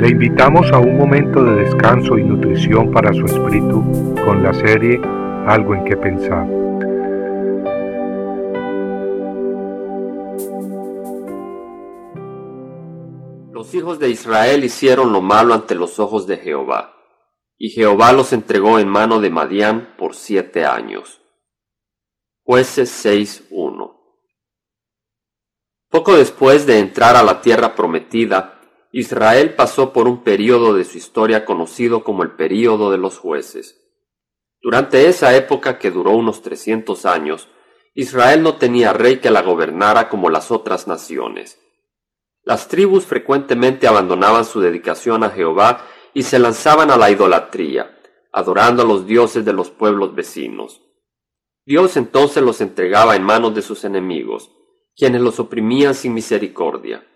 Le invitamos a un momento de descanso y nutrición para su espíritu con la serie Algo en que pensar. Los hijos de Israel hicieron lo malo ante los ojos de Jehová, y Jehová los entregó en mano de Madián por siete años. Jueces 6.1 Poco después de entrar a la tierra prometida, Israel pasó por un período de su historia conocido como el período de los jueces. Durante esa época que duró unos trescientos años, Israel no tenía rey que la gobernara como las otras naciones. Las tribus frecuentemente abandonaban su dedicación a Jehová y se lanzaban a la idolatría, adorando a los dioses de los pueblos vecinos. Dios entonces los entregaba en manos de sus enemigos, quienes los oprimían sin misericordia.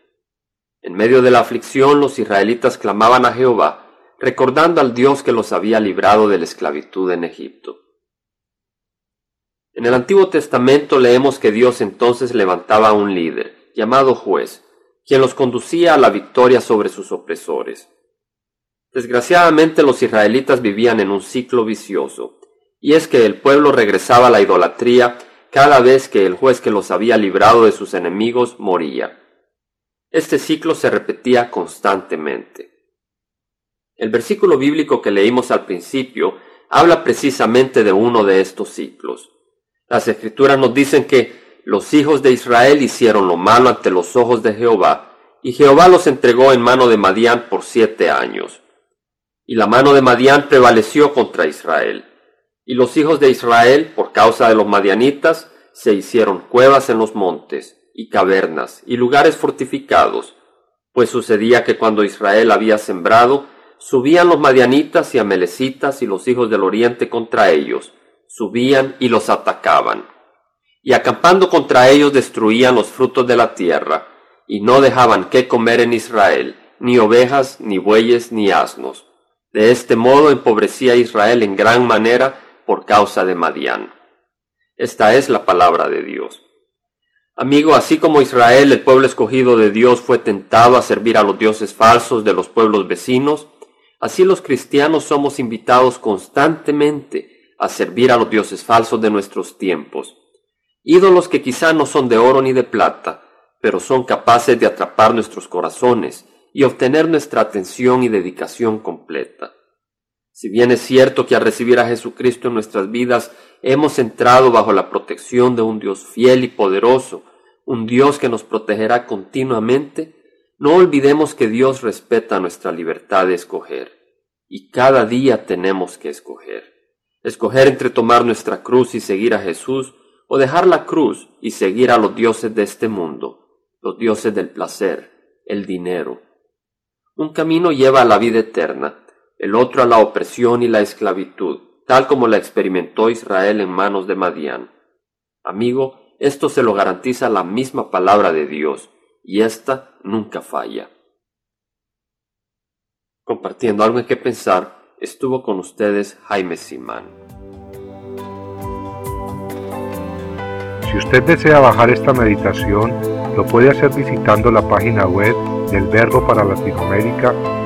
En medio de la aflicción los israelitas clamaban a Jehová, recordando al Dios que los había librado de la esclavitud en Egipto. En el Antiguo Testamento leemos que Dios entonces levantaba a un líder, llamado juez, quien los conducía a la victoria sobre sus opresores. Desgraciadamente los israelitas vivían en un ciclo vicioso, y es que el pueblo regresaba a la idolatría cada vez que el juez que los había librado de sus enemigos moría. Este ciclo se repetía constantemente. El versículo bíblico que leímos al principio habla precisamente de uno de estos ciclos. Las escrituras nos dicen que los hijos de Israel hicieron lo malo ante los ojos de Jehová, y Jehová los entregó en mano de Madián por siete años. Y la mano de Madián prevaleció contra Israel. Y los hijos de Israel, por causa de los madianitas, se hicieron cuevas en los montes, y cavernas y lugares fortificados, pues sucedía que cuando Israel había sembrado, subían los madianitas y amelecitas y los hijos del oriente contra ellos, subían y los atacaban. Y acampando contra ellos destruían los frutos de la tierra, y no dejaban qué comer en Israel, ni ovejas, ni bueyes, ni asnos. De este modo empobrecía Israel en gran manera por causa de Madián. Esta es la palabra de Dios. Amigo, así como Israel, el pueblo escogido de Dios, fue tentado a servir a los dioses falsos de los pueblos vecinos, así los cristianos somos invitados constantemente a servir a los dioses falsos de nuestros tiempos, ídolos que quizá no son de oro ni de plata, pero son capaces de atrapar nuestros corazones y obtener nuestra atención y dedicación completa. Si bien es cierto que al recibir a Jesucristo en nuestras vidas hemos entrado bajo la protección de un Dios fiel y poderoso, un Dios que nos protegerá continuamente, no olvidemos que Dios respeta nuestra libertad de escoger, y cada día tenemos que escoger. Escoger entre tomar nuestra cruz y seguir a Jesús, o dejar la cruz y seguir a los dioses de este mundo, los dioses del placer, el dinero. Un camino lleva a la vida eterna, el otro a la opresión y la esclavitud, tal como la experimentó Israel en manos de Madián. Amigo, esto se lo garantiza la misma palabra de Dios, y ésta nunca falla. Compartiendo algo en que pensar, estuvo con ustedes Jaime Simán. Si usted desea bajar esta meditación, lo puede hacer visitando la página web del Verbo para Latinoamérica